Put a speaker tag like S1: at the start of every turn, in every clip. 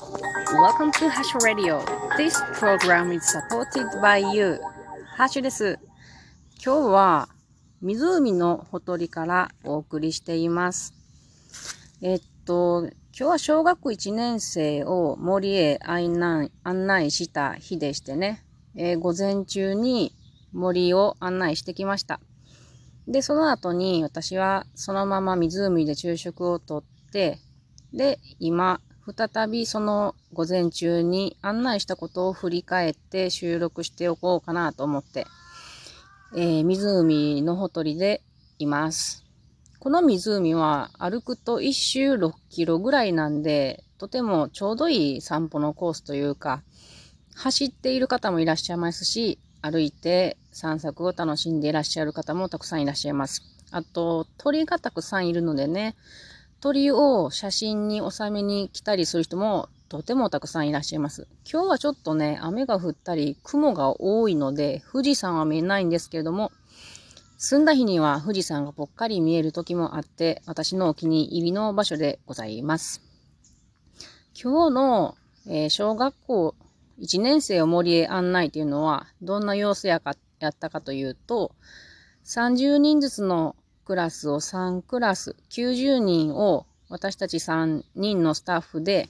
S1: Welcome to Hash Radio. This program is supported by you. ハッシュです。今日は湖のほとりからお送りしています。えっと、今日は小学1年生を森へ案内案内した日でしてね、えー、午前中に森を案内してきました。で、その後に私はそのまま湖で昼食をとって、で、今、再びその午前中に案内したことを振り返って収録しておこうかなと思って、えー、湖のほとりでいます。この湖は歩くと1周6キロぐらいなんで、とてもちょうどいい散歩のコースというか、走っている方もいらっしゃいますし、歩いて散策を楽しんでいらっしゃる方もたくさんいらっしゃいます。あと、鳥がたくさんいるのでね、鳥を写真に収めに来たりする人もとてもたくさんいらっしゃいます。今日はちょっとね、雨が降ったり、雲が多いので、富士山は見えないんですけれども、澄んだ日には富士山がぽっかり見える時もあって、私のお気に入りの場所でございます。今日の、えー、小学校1年生を森へ案内というのは、どんな様子やかやったかというと、30人ずつのクラスを3クラス、90人を私たち3人のスタッフで、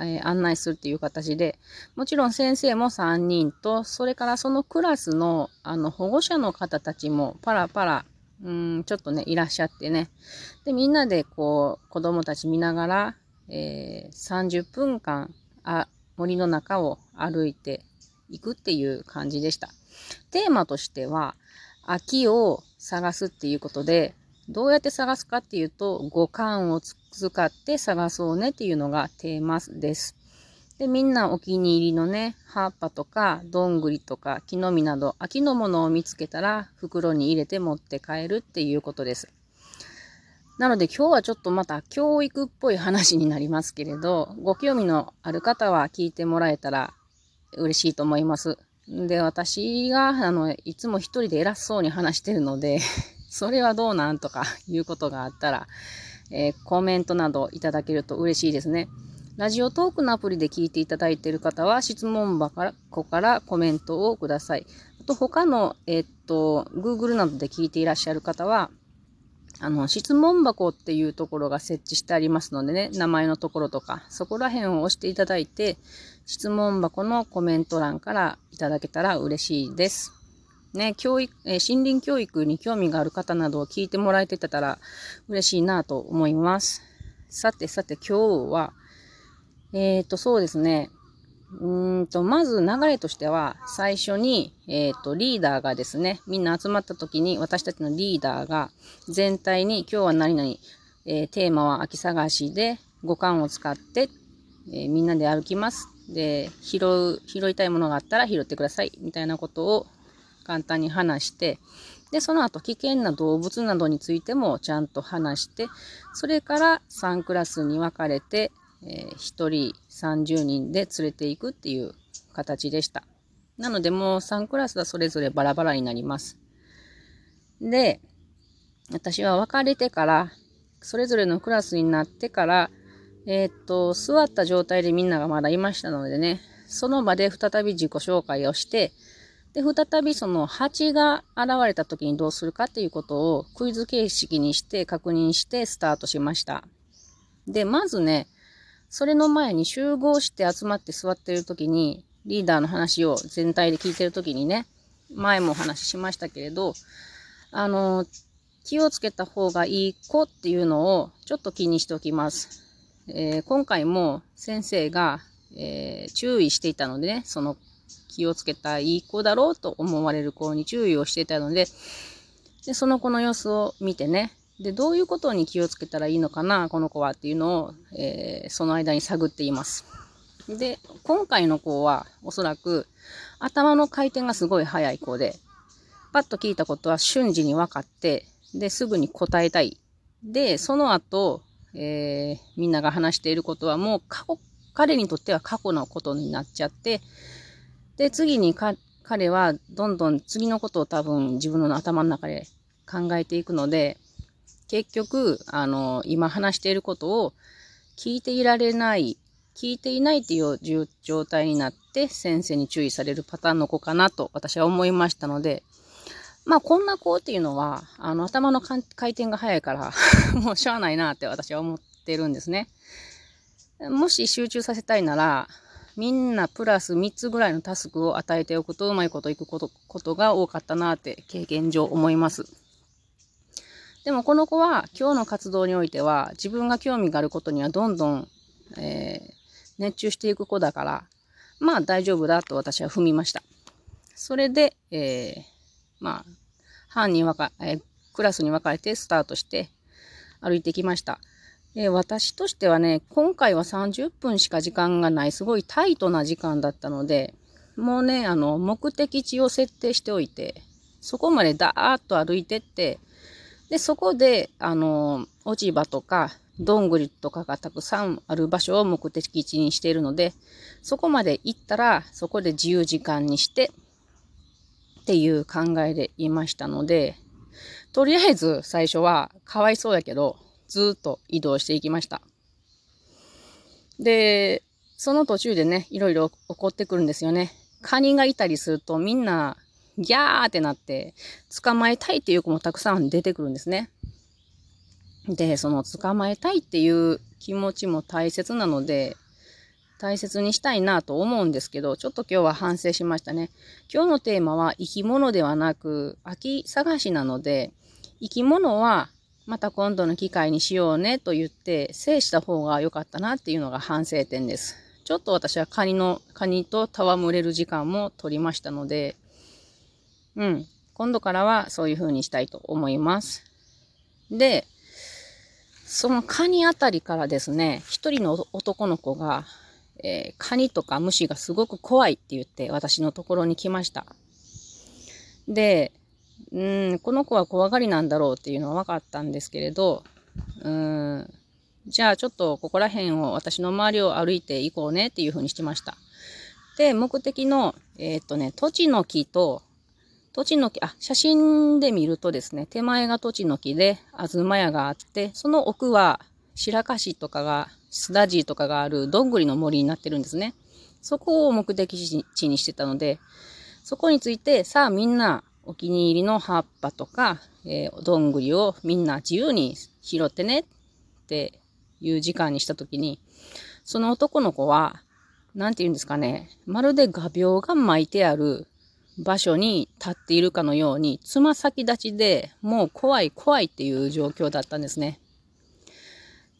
S1: えー、案内するっていう形で、もちろん先生も3人と、それからそのクラスのあの保護者の方たちもパラパラ、うん、ちょっとね、いらっしゃってね。で、みんなでこう、子供たち見ながら、えー、30分間あ、森の中を歩いていくっていう感じでした。テーマとしては、秋を探すっていうことで、どうやって探すかっていうと、五感を使って探そうねっていうのがテーマです。で、みんなお気に入りのね、葉っぱとか、どんぐりとか、木の実など、秋のものを見つけたら、袋に入れて持って帰るっていうことです。なので今日はちょっとまた教育っぽい話になりますけれど、ご興味のある方は聞いてもらえたら嬉しいと思います。で、私が、あの、いつも一人で偉そうに話してるので それはどうなんとかいうことがあったら、えー、コメントなどいただけると嬉しいですね。ラジオトークのアプリで聞いていただいている方は、質問箱からコメントをください。あと、他の、えー、っと、Google などで聞いていらっしゃる方は、あの、質問箱っていうところが設置してありますのでね、名前のところとか、そこら辺を押していただいて、質問箱のコメント欄からいただけたら嬉しいです。ね、教育、え、森林教育に興味がある方などを聞いてもらえてたら嬉しいなと思います。さてさて今日は、えっ、ー、と、そうですね。うんと、まず流れとしては、最初に、えっ、ー、と、リーダーがですね、みんな集まった時に、私たちのリーダーが、全体に、今日は何々、えー、テーマは秋探しで、五感を使って、えー、みんなで歩きます。で、拾う、拾いたいものがあったら拾ってください。みたいなことを簡単に話して、で、その後、危険な動物などについてもちゃんと話して、それから3クラスに分かれて、えー、1人30人で連れていくっていう形でした。なのでもう3クラスはそれぞれバラバラになります。で、私は別れてから、それぞれのクラスになってから、えー、っと、座った状態でみんながまだいましたのでね、その場で再び自己紹介をして、で、再びその蜂が現れた時にどうするかっていうことをクイズ形式にして確認してスタートしました。で、まずね、それの前に集合して集まって座ってる時に、リーダーの話を全体で聞いてる時にね、前もお話ししましたけれど、あの、気をつけた方がいい子っていうのをちょっと気にしておきます。えー、今回も先生が、えー、注意していたのでね、その気をつけたいい子だろうと思われる子に注意をしていたので、でその子の様子を見てね、で、どういうことに気をつけたらいいのかな、この子はっていうのを、えー、その間に探っています。で、今回の子はおそらく頭の回転がすごい速い子で、パッと聞いたことは瞬時に分かって、で、すぐに答えたい。で、その後、えー、みんなが話していることはもう過去、彼にとっては過去のことになっちゃって、で、次に彼はどんどん次のことを多分自分の頭の中で考えていくので、結局、あの、今話していることを聞いていられない聞いていないっていう状態になって先生に注意されるパターンの子かなと私は思いましたので、まあこんな子っていうのは、あの頭の回転が速いから もうしゃあないなって私は思ってるんですね。もし集中させたいなら、みんなプラス3つぐらいのタスクを与えておくとうまいこといくことことが多かったなって経験上思います。でもこの子は今日の活動においては自分が興味があることにはどんどん、えー、熱中していく子だから、まあ大丈夫だと私は踏みました。それで、えー、まあ、班に分か、えー、クラスに分かれてスタートして歩いてきました。えー、私としてはね、今回は30分しか時間がない、すごいタイトな時間だったので、もうね、あの、目的地を設定しておいて、そこまでダーッと歩いてって、で、そこで、あの、落ち葉とか、どんぐりとかがたくさんある場所を目的地にしているので、そこまで行ったら、そこで自由時間にして、っていう考えでいましたので、とりあえず最初はかわいそうやけど、ずっと移動していきました。で、その途中でね、いろいろ起こってくるんですよね。カニがいたりするとみんなギャーってなって捕まえたいっていう子もたくさん出てくるんですね。で、その捕まえたいっていう気持ちも大切なので、大切にしたいなと思うんですけど、ちょっと今日は反省しましたね。今日のテーマは生き物ではなく、秋探しなので、生き物はまた今度の機会にしようねと言って制した方が良かったなっていうのが反省点です。ちょっと私はカニの、カニと戯れる時間も取りましたので、うん。今度からはそういう風にしたいと思います。で、そのカニあたりからですね、一人の男の子が、えー、カニとか虫がすごく怖いって言って私のところに来ました。で、うん、この子は怖がりなんだろうっていうのは分かったんですけれど、うん、じゃあちょっとここら辺を私の周りを歩いていこうねっていうふうにしてました。で、目的の、えー、っとね、土地の木と、土地の木、あ、写真で見るとですね、手前が土地の木で、あずま屋があって、その奥は白樫とかが、スダジーとかがあるどんぐりの森になってるんですね。そこを目的地にしてたので、そこについて、さあみんなお気に入りの葉っぱとか、えー、どんぐりをみんな自由に拾ってねっていう時間にしたときに、その男の子は、なんて言うんですかね、まるで画鋲が巻いてある場所に立っているかのように、つま先立ちでもう怖い怖いっていう状況だったんですね。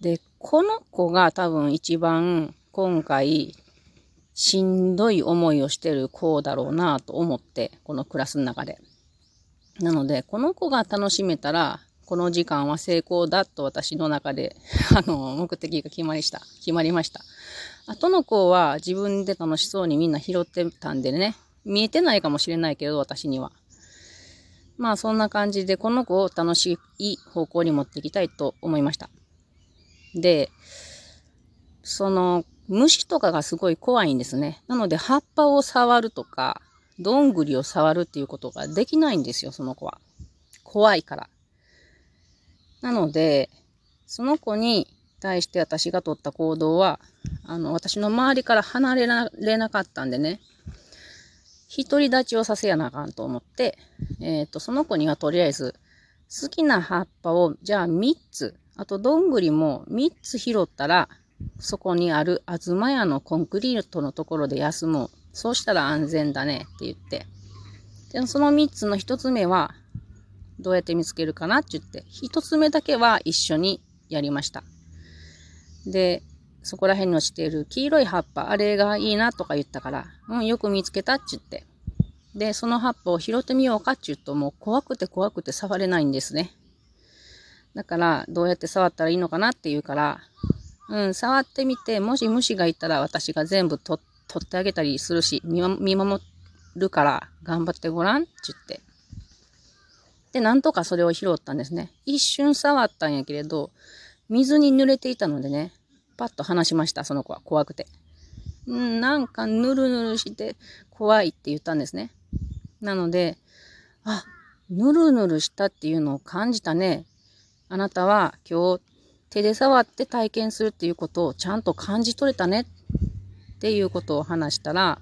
S1: で、この子が多分一番今回しんどい思いをしてる子だろうなと思って、このクラスの中で。なので、この子が楽しめたら、この時間は成功だと私の中で、あの、目的が決まりした。決まりました。後の子は自分で楽しそうにみんな拾ってたんでね、見えてないかもしれないけど、私には。まあそんな感じで、この子を楽しい方向に持っていきたいと思いました。で、その、虫とかがすごい怖いんですね。なので、葉っぱを触るとか、どんぐりを触るっていうことができないんですよ、その子は。怖いから。なので、その子に対して私が取った行動は、あの、私の周りから離れられなかったんでね、独り立ちをさせやなあかんと思って、えっ、ー、と、その子にはとりあえず、好きな葉っぱを、じゃあ3つ、あとどんぐりも3つ拾ったら、そこにあるあずま屋のコンクリートのところで休もうそうしたら安全だねって言って。で、その3つの1つ目は、どうやって見つけるかなって言って、1つ目だけは一緒にやりました。で、そこら辺に落ちている黄色い葉っぱ、あれがいいなとか言ったから、うん、よく見つけたって言って。で、その葉っぱを拾ってみようかって言うと、もう怖くて怖くて触れないんですね。だから、どうやって触ったらいいのかなって言うから、うん、触ってみて、もし虫がいたら私が全部取っ取ってあげたりするし、見守るから頑張ってごらんって言って。で、なんとかそれを拾ったんですね。一瞬触ったんやけれど、水に濡れていたのでね、パッと離しました、その子は。怖くて。うん、なんかぬるぬるして怖いって言ったんですね。なので、あ、ぬるぬるしたっていうのを感じたね。あなたは今日手で触って体験するっていうことをちゃんと感じ取れたねっていうことを話したら、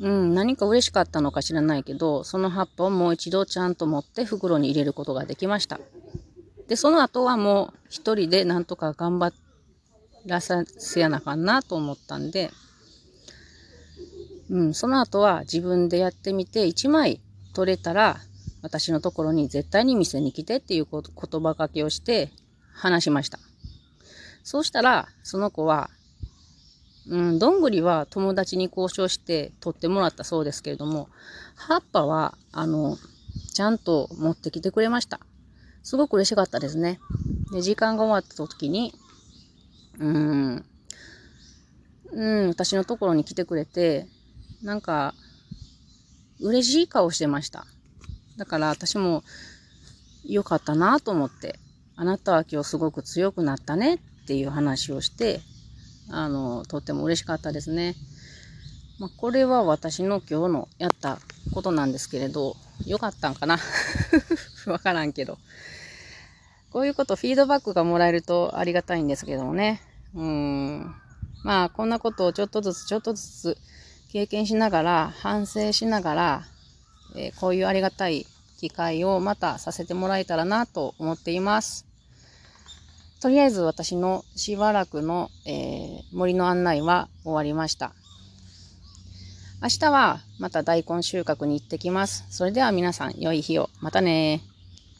S1: うん、何か嬉しかったのか知らないけど、その葉っぱをもう一度ちゃんと持って袋に入れることができました。で、その後はもう一人でなんとか頑張ってらさせやなあかんなと思ったんで、うん、その後は自分でやってみて1枚取れたら私のところに絶対に店に来てっていう言葉かけをして話しました。そうしたら、その子は、うん、どんぐりは友達に交渉して取ってもらったそうですけれども、葉っぱは、あの、ちゃんと持ってきてくれました。すごく嬉しかったですね。で、時間が終わった時に、うん、うん、私のところに来てくれて、なんか、嬉しい顔してました。だから私も良かったなと思って、あなたは今日すごく強くなったねっていう話をして、あの、とっても嬉しかったですね。まあ、これは私の今日のやったことなんですけれど、良かったんかな？わからんけど。こういうこと、フィードバックがもらえるとありがたいんですけどもね。うん。まあ、こんなことをちょっとずつちょっとずつ経験しながら、反省しながら、えー、こういうありがたい機会をまたさせてもらえたらなと思っています。とりあえず私のしばらくの、えー、森の案内は終わりました。明日はまた大根収穫に行ってきます。それでは皆さん良い日を。またね